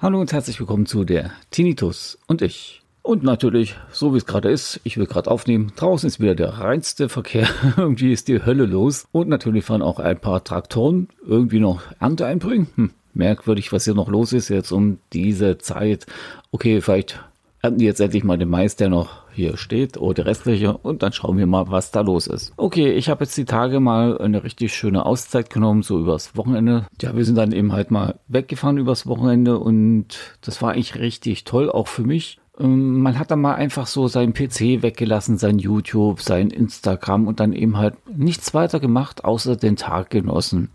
Hallo und herzlich willkommen zu der Tinnitus und ich. Und natürlich, so wie es gerade ist, ich will gerade aufnehmen, draußen ist wieder der reinste Verkehr, irgendwie ist die Hölle los. Und natürlich fahren auch ein paar Traktoren irgendwie noch Ernte einbringen. Hm, merkwürdig, was hier noch los ist jetzt um diese Zeit. Okay, vielleicht ernten die jetzt endlich mal den Mais, der noch hier steht oder der restliche und dann schauen wir mal, was da los ist. Okay, ich habe jetzt die Tage mal eine richtig schöne Auszeit genommen, so übers Wochenende. Ja, wir sind dann eben halt mal weggefahren übers Wochenende und das war eigentlich richtig toll, auch für mich. Ähm, man hat dann mal einfach so seinen PC weggelassen, sein YouTube, sein Instagram und dann eben halt nichts weiter gemacht, außer den Tag genossen.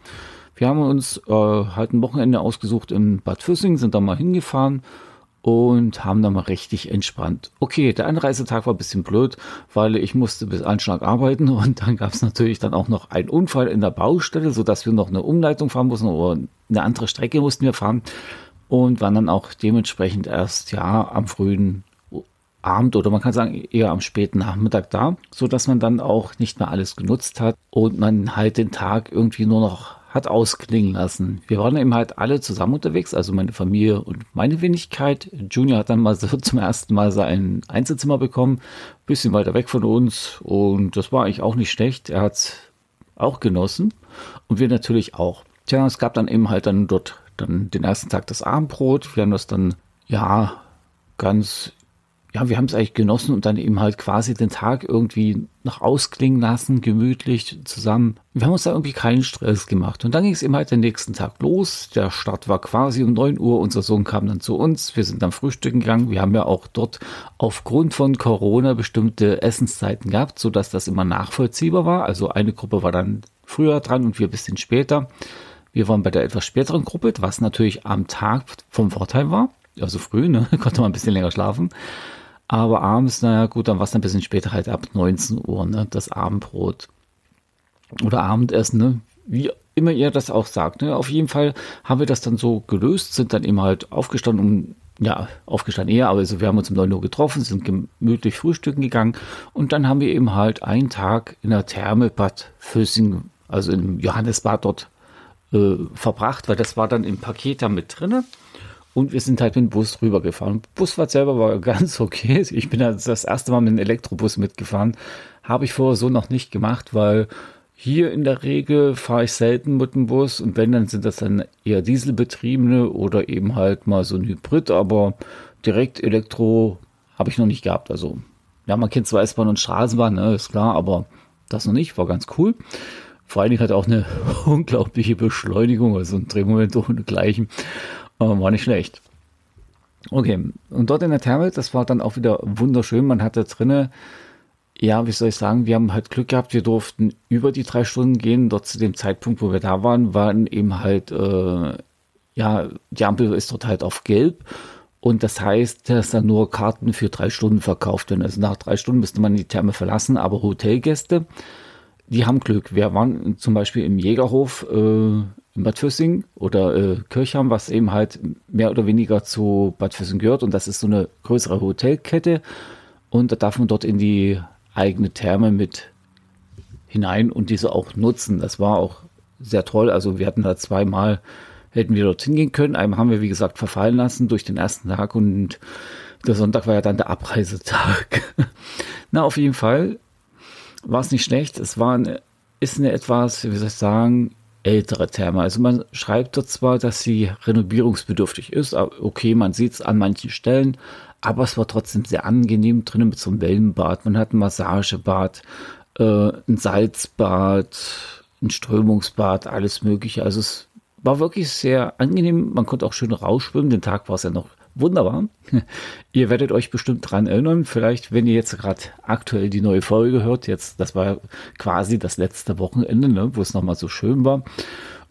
Wir haben uns äh, halt ein Wochenende ausgesucht in Bad Füssing, sind da mal hingefahren und haben dann mal richtig entspannt. Okay, der Anreisetag war ein bisschen blöd, weil ich musste bis Anschlag arbeiten und dann gab es natürlich dann auch noch einen Unfall in der Baustelle, sodass wir noch eine Umleitung fahren mussten oder eine andere Strecke mussten wir fahren und waren dann auch dementsprechend erst ja am frühen Abend oder man kann sagen eher am späten Nachmittag da, so dass man dann auch nicht mehr alles genutzt hat und man halt den Tag irgendwie nur noch hat ausklingen lassen. Wir waren eben halt alle zusammen unterwegs, also meine Familie und meine Wenigkeit. Junior hat dann mal so zum ersten Mal sein Einzelzimmer bekommen, bisschen weiter weg von uns und das war eigentlich auch nicht schlecht. Er hat es auch genossen und wir natürlich auch. Tja, es gab dann eben halt dann dort dann den ersten Tag das Abendbrot. Wir haben das dann ja ganz ja, wir haben es eigentlich genossen und dann eben halt quasi den Tag irgendwie noch ausklingen lassen, gemütlich zusammen. Wir haben uns da irgendwie keinen Stress gemacht. Und dann ging es eben halt den nächsten Tag los. Der Start war quasi um 9 Uhr. Unser Sohn kam dann zu uns. Wir sind dann frühstücken gegangen. Wir haben ja auch dort aufgrund von Corona bestimmte Essenszeiten gehabt, sodass das immer nachvollziehbar war. Also eine Gruppe war dann früher dran und wir ein bisschen später. Wir waren bei der etwas späteren Gruppe, was natürlich am Tag vom Vorteil war. Also früh, ne? konnte man ein bisschen länger schlafen. Aber abends, naja, gut, dann war es ein bisschen später halt ab 19 Uhr, ne, das Abendbrot. Oder Abendessen, ne, wie immer ihr das auch sagt. Ne? Auf jeden Fall haben wir das dann so gelöst, sind dann eben halt aufgestanden, um, ja, aufgestanden eher, aber also wir haben uns um 9 Uhr getroffen, sind gemütlich frühstücken gegangen und dann haben wir eben halt einen Tag in der Therme Bad Füssing, also im Johannesbad dort äh, verbracht, weil das war dann im Paket da mit drinne. Und wir sind halt mit dem Bus rübergefahren. Busfahrt selber war ganz okay. Ich bin das erste Mal mit einem Elektrobus mitgefahren. Habe ich vorher so noch nicht gemacht, weil hier in der Regel fahre ich selten mit dem Bus und wenn, dann sind das dann eher Dieselbetriebene oder eben halt mal so ein Hybrid, aber direkt Elektro habe ich noch nicht gehabt. Also, ja, man kennt zwar S-Bahn und Straßenbahn, ne, ist klar, aber das noch nicht, war ganz cool. Vor allen Dingen hat auch eine unglaubliche Beschleunigung, also ein Drehmoment ohne Gleichen. War nicht schlecht. Okay, und dort in der Therme, das war dann auch wieder wunderschön. Man hatte drinne, ja, wie soll ich sagen, wir haben halt Glück gehabt, wir durften über die drei Stunden gehen. Dort zu dem Zeitpunkt, wo wir da waren, waren eben halt, äh, ja, die Ampel ist dort halt auf gelb. Und das heißt, dass dann nur Karten für drei Stunden verkauft werden. Also nach drei Stunden müsste man die Therme verlassen, aber Hotelgäste, die haben Glück. Wir waren zum Beispiel im Jägerhof äh, in Bad Füssing oder äh, Kirchheim, was eben halt mehr oder weniger zu Bad Füssing gehört. Und das ist so eine größere Hotelkette. Und da darf man dort in die eigene Therme mit hinein und diese auch nutzen. Das war auch sehr toll. Also wir hatten da zweimal, hätten wir dorthin gehen können. Einmal haben wir, wie gesagt, verfallen lassen durch den ersten Tag und der Sonntag war ja dann der Abreisetag. Na, auf jeden Fall war es nicht schlecht. Es war eine, ist eine etwas, wie soll ich sagen, ältere Therme. Also man schreibt dort zwar, dass sie renovierungsbedürftig ist, okay, man sieht es an manchen Stellen, aber es war trotzdem sehr angenehm drinnen mit so einem Wellenbad. Man hat ein Massagebad, äh, ein Salzbad, ein Strömungsbad, alles mögliche. Also es war wirklich sehr angenehm. Man konnte auch schön rausschwimmen. Den Tag war es ja noch Wunderbar. Ihr werdet euch bestimmt dran erinnern, vielleicht, wenn ihr jetzt gerade aktuell die neue Folge hört. Jetzt, das war quasi das letzte Wochenende, ne, wo es nochmal so schön war.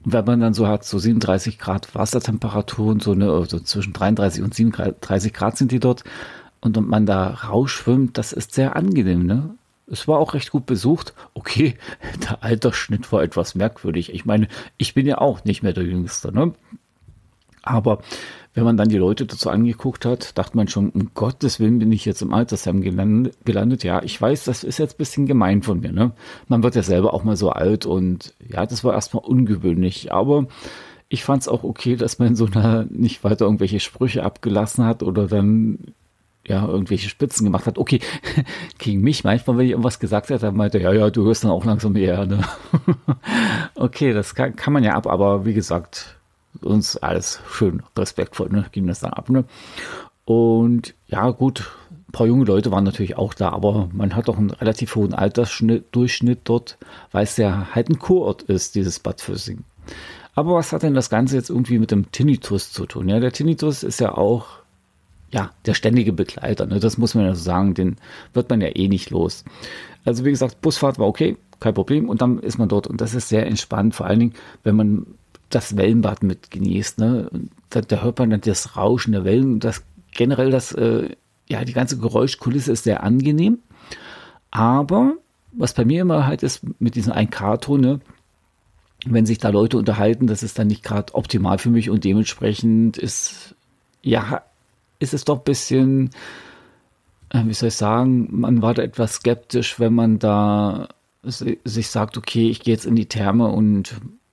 Und wenn man dann so hat, so 37 Grad Wassertemperatur und so, ne, also zwischen 33 und 37 Grad sind die dort, und man da rausschwimmt, das ist sehr angenehm, ne? Es war auch recht gut besucht. Okay, der Altersschnitt war etwas merkwürdig. Ich meine, ich bin ja auch nicht mehr der Jüngste, ne? Aber wenn man dann die Leute dazu angeguckt hat, dachte man schon, um Gottes Willen bin ich jetzt im Altersheim gelandet. Ja, ich weiß, das ist jetzt ein bisschen gemein von mir. Ne? Man wird ja selber auch mal so alt und ja, das war erstmal ungewöhnlich. Aber ich fand es auch okay, dass man so einer nicht weiter irgendwelche Sprüche abgelassen hat oder dann ja, irgendwelche Spitzen gemacht hat. Okay, gegen mich manchmal, wenn ich irgendwas gesagt hätte, dann meinte ja, ja, du hörst dann auch langsam eher. Ne? okay, das kann, kann man ja ab, aber wie gesagt, uns alles schön respektvoll, ne? ging das dann ab. Ne? Und ja, gut, ein paar junge Leute waren natürlich auch da, aber man hat doch einen relativ hohen Altersdurchschnitt dort, weil es ja halt ein Kurort ist, dieses Bad Füssing. Aber was hat denn das Ganze jetzt irgendwie mit dem Tinnitus zu tun? Ja, der Tinnitus ist ja auch ja, der ständige Begleiter. Ne? Das muss man ja so sagen, den wird man ja eh nicht los. Also wie gesagt, Busfahrt war okay, kein Problem. Und dann ist man dort und das ist sehr entspannt, vor allen Dingen, wenn man das Wellenbad mit genießt. Ne? Da, da, hört man dann das Rauschen der Wellen. Das generell das, äh, ja, die ganze Geräuschkulisse ist sehr angenehm. Aber was bei mir immer halt ist mit diesen 1K-Ton, ne? wenn sich da Leute unterhalten, das ist dann nicht gerade optimal für mich und dementsprechend ist, ja, ist es doch ein bisschen, äh, wie soll ich sagen, man war da etwas skeptisch, wenn man da sich sagt, okay, ich gehe jetzt in die Therme und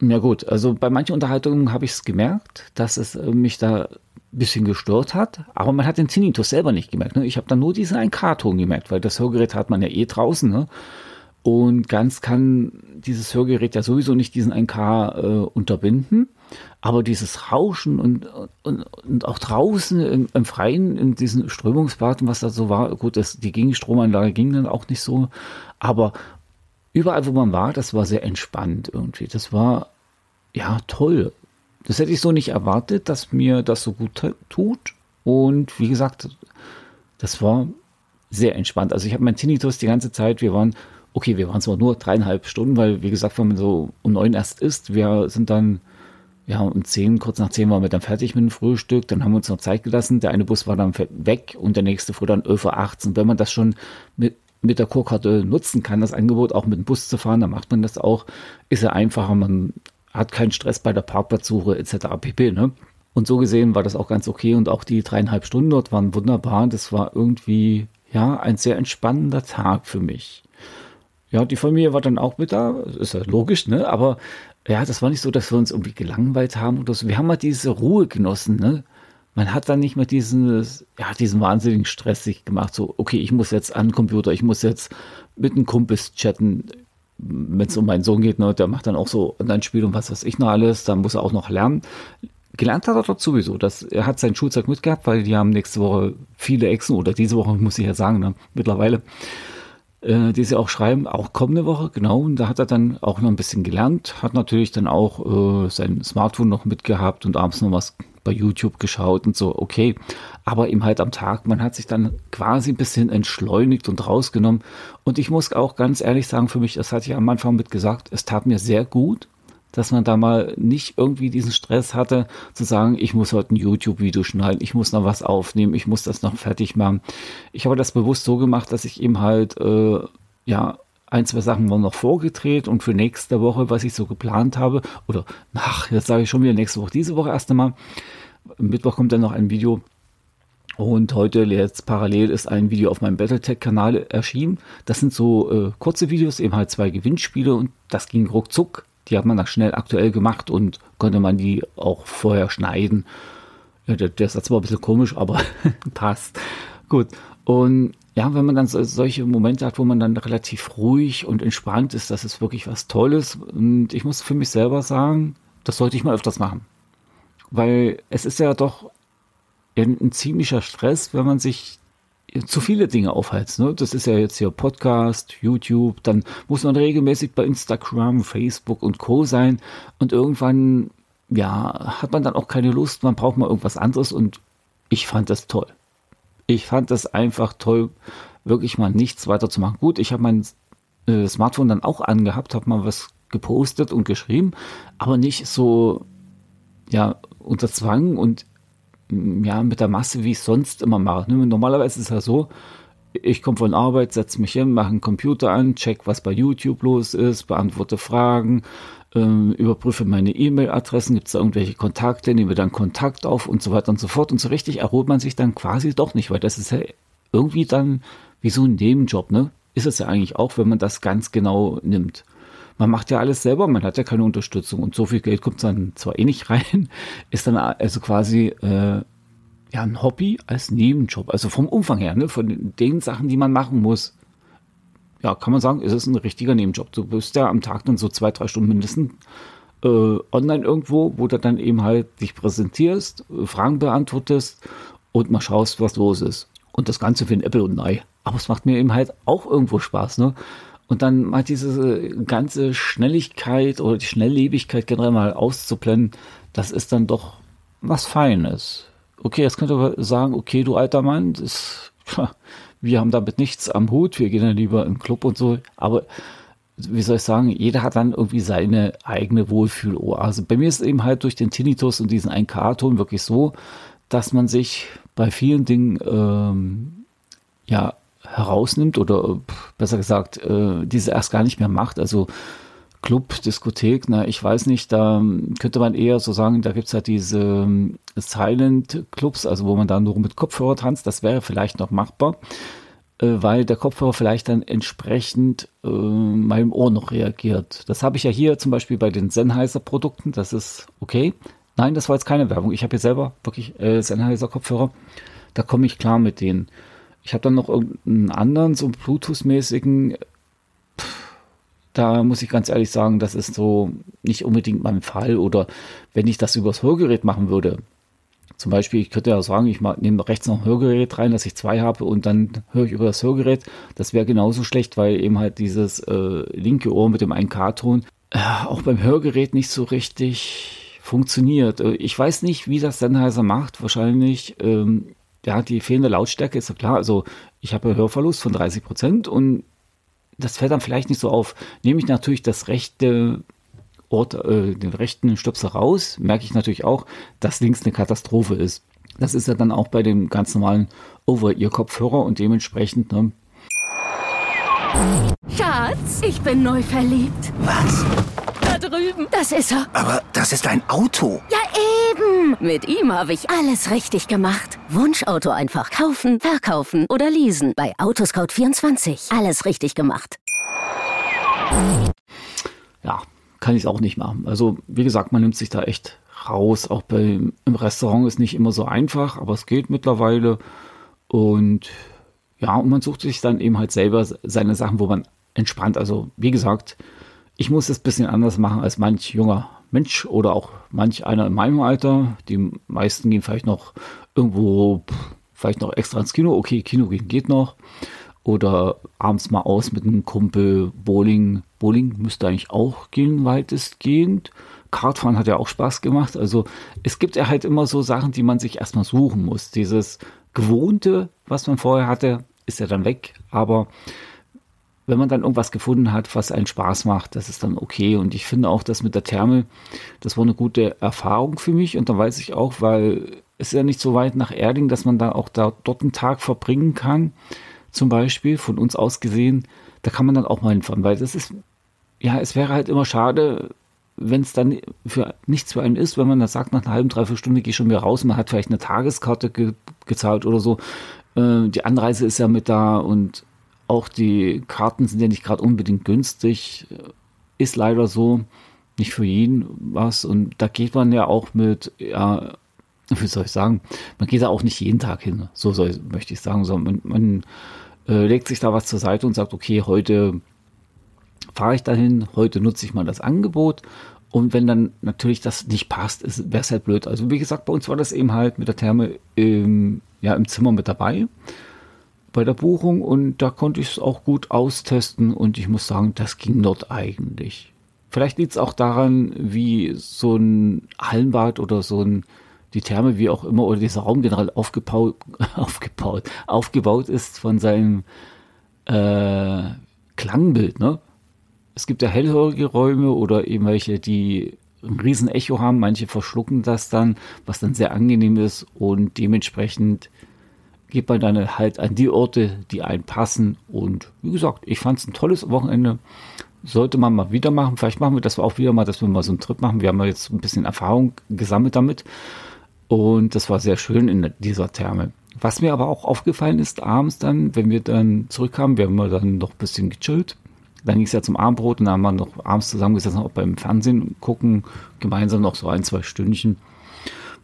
Ja gut, also bei manchen Unterhaltungen habe ich es gemerkt, dass es äh, mich da ein bisschen gestört hat, aber man hat den Tinnitus selber nicht gemerkt. Ne? Ich habe dann nur diesen 1K-Ton gemerkt, weil das Hörgerät hat man ja eh draußen. Ne? Und ganz kann dieses Hörgerät ja sowieso nicht diesen 1K äh, unterbinden. Aber dieses Rauschen und, und, und auch draußen im, im, Freien, in diesen Strömungsbaden, was da so war, gut, das, die Gegenstromanlage ging dann auch nicht so. Aber überall, wo man war, das war sehr entspannt irgendwie. Das war ja toll. Das hätte ich so nicht erwartet, dass mir das so gut tut. Und wie gesagt, das war sehr entspannt. Also ich habe meinen Tinnitus die ganze Zeit, wir waren, okay, wir waren zwar nur dreieinhalb Stunden, weil wie gesagt, wenn man so um neun erst isst, wir sind dann, ja, um zehn, kurz nach zehn waren wir dann fertig mit dem Frühstück, dann haben wir uns noch Zeit gelassen, der eine Bus war dann weg und der nächste fuhr dann 11.18 Uhr. Wenn man das schon mit mit der Kurkarte nutzen kann, das Angebot auch mit dem Bus zu fahren, dann macht man das auch. Ist ja einfacher, man hat keinen Stress bei der Parkplatzsuche etc. pp. Ne? Und so gesehen war das auch ganz okay und auch die dreieinhalb Stunden dort waren wunderbar. Das war irgendwie ja ein sehr entspannender Tag für mich. Ja, die Familie war dann auch mit da, ist ja logisch, ne? Aber ja, das war nicht so, dass wir uns irgendwie gelangweilt haben oder so. Wir haben halt diese Ruhe genossen, ne? Man hat dann nicht mehr diesen, ja, diesen wahnsinnigen Stress sich gemacht. So, okay, ich muss jetzt an den Computer, ich muss jetzt mit einem Kumpels chatten. Wenn es um meinen Sohn geht, ne, der macht dann auch so Online-Spiel und was weiß ich noch alles, dann muss er auch noch lernen. Gelernt hat er dort sowieso. Das, er hat sein Schulzeug mitgehabt, weil die haben nächste Woche viele Echsen, oder diese Woche muss ich ja sagen, ne, mittlerweile, äh, die sie auch schreiben, auch kommende Woche, genau. Und da hat er dann auch noch ein bisschen gelernt, hat natürlich dann auch äh, sein Smartphone noch mitgehabt und abends noch was bei YouTube geschaut und so, okay. Aber eben halt am Tag, man hat sich dann quasi ein bisschen entschleunigt und rausgenommen. Und ich muss auch ganz ehrlich sagen, für mich, das hatte ich am Anfang mit gesagt, es tat mir sehr gut, dass man da mal nicht irgendwie diesen Stress hatte, zu sagen, ich muss heute ein YouTube-Video schneiden, ich muss noch was aufnehmen, ich muss das noch fertig machen. Ich habe das bewusst so gemacht, dass ich eben halt, äh, ja, ein, zwei Sachen waren noch vorgedreht und für nächste Woche, was ich so geplant habe, oder ach, jetzt sage ich schon wieder nächste Woche, diese Woche erst einmal. Mittwoch kommt dann noch ein Video und heute jetzt parallel ist ein Video auf meinem Battletech-Kanal erschienen. Das sind so äh, kurze Videos, eben halt zwei Gewinnspiele und das ging ruckzuck. Die hat man dann schnell aktuell gemacht und konnte man die auch vorher schneiden. Ja, der, der Satz war ein bisschen komisch, aber passt. Gut. Und ja, wenn man dann so, solche Momente hat, wo man dann relativ ruhig und entspannt ist, das ist wirklich was Tolles. Und ich muss für mich selber sagen, das sollte ich mal öfters machen. Weil es ist ja doch ein ziemlicher Stress, wenn man sich zu viele Dinge aufheizt. Ne? Das ist ja jetzt hier Podcast, YouTube, dann muss man regelmäßig bei Instagram, Facebook und Co. sein und irgendwann, ja, hat man dann auch keine Lust, man braucht mal irgendwas anderes und ich fand das toll. Ich fand das einfach toll, wirklich mal nichts weiter zu machen. Gut, ich habe mein äh, Smartphone dann auch angehabt, habe mal was gepostet und geschrieben, aber nicht so, ja, unter Zwang und ja, mit der Masse, wie ich sonst immer mache. Ne? Normalerweise ist es ja so, ich komme von Arbeit, setze mich hin, mache einen Computer an, check, was bei YouTube los ist, beantworte Fragen, äh, überprüfe meine E-Mail-Adressen, gibt es da irgendwelche Kontakte, nehme dann Kontakt auf und so weiter und so fort. Und so richtig erholt man sich dann quasi doch nicht, weil das ist ja irgendwie dann wie so ein Nebenjob, ne? Ist es ja eigentlich auch, wenn man das ganz genau nimmt man macht ja alles selber, man hat ja keine Unterstützung und so viel Geld kommt dann zwar eh nicht rein, ist dann also quasi äh, ja ein Hobby als Nebenjob, also vom Umfang her, ne, von den Sachen, die man machen muss. Ja, kann man sagen, ist es ein richtiger Nebenjob. Du bist ja am Tag dann so zwei, drei Stunden mindestens äh, online irgendwo, wo du dann eben halt dich präsentierst, äh, Fragen beantwortest und mal schaust, was los ist. Und das Ganze für ein Apple und ein Ei. Aber es macht mir eben halt auch irgendwo Spaß, ne? Und dann mal diese ganze Schnelligkeit oder die Schnelllebigkeit generell mal auszublenden, das ist dann doch was Feines. Okay, jetzt könnt ihr sagen, okay, du alter Mann, das, wir haben damit nichts am Hut, wir gehen dann lieber im Club und so. Aber wie soll ich sagen, jeder hat dann irgendwie seine eigene Wohlfühloase. Bei mir ist es eben halt durch den Tinnitus und diesen 1K-Ton wirklich so, dass man sich bei vielen Dingen ähm, ja herausnimmt oder besser gesagt, äh, diese erst gar nicht mehr macht. Also Club, Diskothek, na, ich weiß nicht, da könnte man eher so sagen, da gibt es halt diese ähm, Silent Clubs, also wo man da nur mit Kopfhörer tanzt, das wäre vielleicht noch machbar, äh, weil der Kopfhörer vielleicht dann entsprechend äh, meinem Ohr noch reagiert. Das habe ich ja hier zum Beispiel bei den Sennheiser Produkten, das ist okay. Nein, das war jetzt keine Werbung. Ich habe hier selber wirklich äh, Sennheiser Kopfhörer. Da komme ich klar mit denen. Ich habe dann noch irgendeinen anderen, so Bluetooth-mäßigen. Da muss ich ganz ehrlich sagen, das ist so nicht unbedingt mein Fall. Oder wenn ich das übers Hörgerät machen würde, zum Beispiel, ich könnte ja sagen, ich nehme rechts noch ein Hörgerät rein, dass ich zwei habe und dann höre ich über das Hörgerät. Das wäre genauso schlecht, weil eben halt dieses äh, linke Ohr mit dem 1K-Ton äh, auch beim Hörgerät nicht so richtig funktioniert. Äh, ich weiß nicht, wie das Sennheiser macht. Wahrscheinlich ähm, ja, die fehlende Lautstärke ist ja klar. Also ich habe einen Hörverlust von 30 Prozent und das fällt dann vielleicht nicht so auf. Nehme ich natürlich das rechte Ort, äh, den rechten Stöpsel raus, merke ich natürlich auch, dass links eine Katastrophe ist. Das ist ja dann auch bei dem ganz normalen Over-Ear-Kopfhörer und dementsprechend, ne? Schatz, ich bin neu verliebt. Was? Da drüben. Das ist er. Aber das ist ein Auto. Ja, eben. Mit ihm habe ich alles richtig gemacht. Wunschauto einfach kaufen, verkaufen oder leasen. Bei Autoscout24. Alles richtig gemacht. Ja, kann ich es auch nicht machen. Also, wie gesagt, man nimmt sich da echt raus. Auch bei, im Restaurant ist nicht immer so einfach, aber es geht mittlerweile. Und ja, und man sucht sich dann eben halt selber seine Sachen, wo man entspannt. Also, wie gesagt, ich muss es ein bisschen anders machen als manch junger Mensch oder auch manch einer in meinem Alter. Die meisten gehen vielleicht noch irgendwo, vielleicht noch extra ins Kino. Okay, Kino gehen geht noch. Oder abends mal aus mit einem Kumpel Bowling. Bowling müsste eigentlich auch gehen, weitestgehend. Kartfahren hat ja auch Spaß gemacht. Also es gibt ja halt immer so Sachen, die man sich erstmal suchen muss. Dieses Gewohnte, was man vorher hatte, ist ja dann weg. Aber wenn man dann irgendwas gefunden hat, was einen Spaß macht, das ist dann okay. Und ich finde auch, dass mit der Therme, das war eine gute Erfahrung für mich. Und da weiß ich auch, weil es ist ja nicht so weit nach Erding, dass man da auch da dort einen Tag verbringen kann. Zum Beispiel von uns aus gesehen, da kann man dann auch mal hinfahren, weil das ist, ja, es wäre halt immer schade, wenn es dann für nichts für einen ist, wenn man das sagt, nach einer halben, dreiviertel Stunde gehe ich schon wieder raus, man hat vielleicht eine Tageskarte ge gezahlt oder so. Äh, die Anreise ist ja mit da und auch die Karten sind ja nicht gerade unbedingt günstig. Ist leider so. Nicht für jeden was. Und da geht man ja auch mit ja, wie soll ich sagen, man geht da auch nicht jeden Tag hin, so soll, möchte ich sagen, sondern man, man äh, legt sich da was zur Seite und sagt, okay, heute fahre ich dahin, heute nutze ich mal das Angebot und wenn dann natürlich das nicht passt, wäre es halt blöd. Also wie gesagt, bei uns war das eben halt mit der Therme im, ja, im Zimmer mit dabei bei der Buchung und da konnte ich es auch gut austesten und ich muss sagen, das ging dort eigentlich. Vielleicht liegt es auch daran, wie so ein Hallenbad oder so ein die Therme, wie auch immer, oder dieser Raum generell aufgebaut, aufgebaut, aufgebaut ist von seinem äh, Klangbild. Ne? Es gibt ja hellhörige Räume oder eben welche, die ein riesen Echo haben. Manche verschlucken das dann, was dann sehr angenehm ist und dementsprechend geht man dann halt an die Orte, die einen passen. Und wie gesagt, ich fand es ein tolles Wochenende. Sollte man mal wieder machen. Vielleicht machen wir das auch wieder mal, dass wir mal so einen Trip machen. Wir haben ja jetzt ein bisschen Erfahrung gesammelt damit. Und das war sehr schön in dieser Therme. Was mir aber auch aufgefallen ist, abends dann, wenn wir dann zurückkamen, wir haben dann noch ein bisschen gechillt. Dann ging es ja zum Abendbrot und dann haben wir noch abends zusammengesessen, auch beim Fernsehen gucken, gemeinsam noch so ein, zwei Stündchen,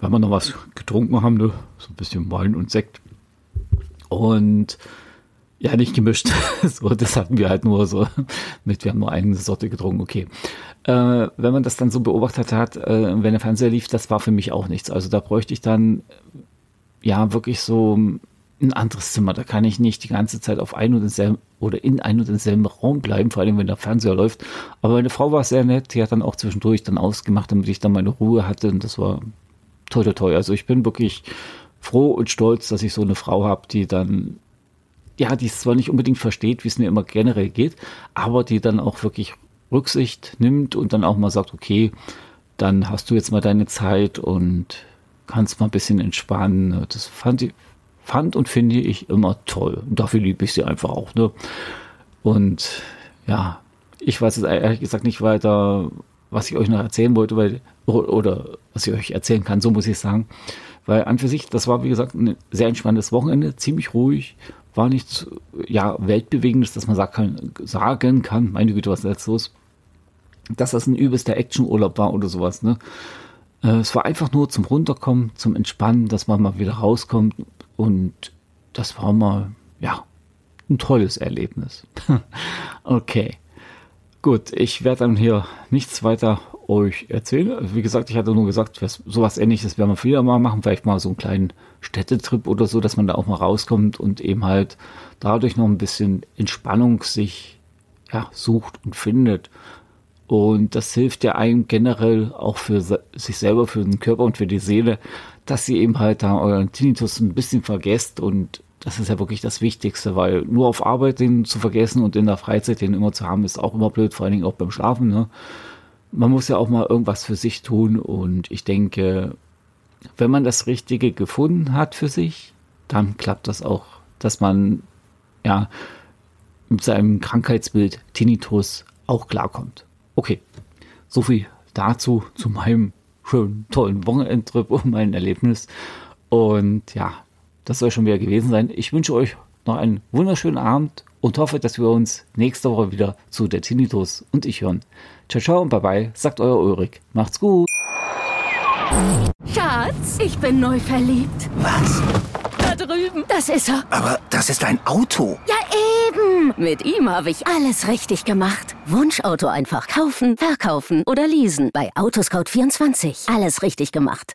weil wir noch was getrunken haben, ne? so ein bisschen Wein und Sekt. Und ja, nicht gemischt. so, das hatten wir halt nur so mit, wir haben nur eine Sorte getrunken, okay. Äh, wenn man das dann so beobachtet hat, äh, wenn der Fernseher lief, das war für mich auch nichts. Also da bräuchte ich dann ja wirklich so ein anderes Zimmer. Da kann ich nicht die ganze Zeit auf ein und denselben oder in ein und denselben Raum bleiben, vor allem wenn der Fernseher läuft. Aber meine Frau war sehr nett, die hat dann auch zwischendurch dann ausgemacht, damit ich dann meine Ruhe hatte und das war toll, toll, toll. Also ich bin wirklich froh und stolz, dass ich so eine Frau habe, die dann ja, die es zwar nicht unbedingt versteht, wie es mir immer generell geht, aber die dann auch wirklich Rücksicht nimmt und dann auch mal sagt, okay, dann hast du jetzt mal deine Zeit und kannst mal ein bisschen entspannen. Das fand, ich, fand und finde ich immer toll. Und dafür liebe ich sie einfach auch. Ne? Und ja, ich weiß jetzt ehrlich gesagt nicht weiter, was ich euch noch erzählen wollte, weil, oder was ich euch erzählen kann, so muss ich sagen. Weil an für sich, das war wie gesagt ein sehr entspanntes Wochenende, ziemlich ruhig, war nichts ja, Weltbewegendes, dass man sagen kann, sagen kann, meine Güte, was ist jetzt los? Dass das ein übelster Actionurlaub war oder sowas. Ne? Äh, es war einfach nur zum Runterkommen, zum Entspannen, dass man mal wieder rauskommt und das war mal, ja, ein tolles Erlebnis. okay. Gut, ich werde dann hier nichts weiter euch erzählen. Wie gesagt, ich hatte nur gesagt, sowas ähnliches werden wir wieder mal machen, vielleicht mal so einen kleinen Städtetrip oder so, dass man da auch mal rauskommt und eben halt dadurch noch ein bisschen Entspannung sich ja, sucht und findet. Und das hilft ja einem generell auch für sich selber, für den Körper und für die Seele, dass ihr eben halt da euren Tinnitus ein bisschen vergesst und das ist ja wirklich das Wichtigste, weil nur auf Arbeit den zu vergessen und in der Freizeit den immer zu haben, ist auch immer blöd, vor allen Dingen auch beim Schlafen. Ne? Man muss ja auch mal irgendwas für sich tun und ich denke, wenn man das Richtige gefunden hat für sich, dann klappt das auch, dass man ja mit seinem Krankheitsbild Tinnitus auch klarkommt. Okay, so viel dazu zu meinem schönen, tollen Wochenendtrip und meinem Erlebnis. Und ja, das soll schon wieder gewesen sein. Ich wünsche euch noch einen wunderschönen Abend und hoffe, dass wir uns nächste Woche wieder zu der Tinnitus und ich hören. Ciao, ciao und bye bye, sagt euer Ulrich. Macht's gut. Schatz, ich bin neu verliebt. Was? Da drüben. Das ist er. Aber das ist ein Auto. Ja, eben. Mit ihm habe ich alles richtig gemacht. Wunschauto einfach kaufen, verkaufen oder leasen. Bei Autoscout24. Alles richtig gemacht.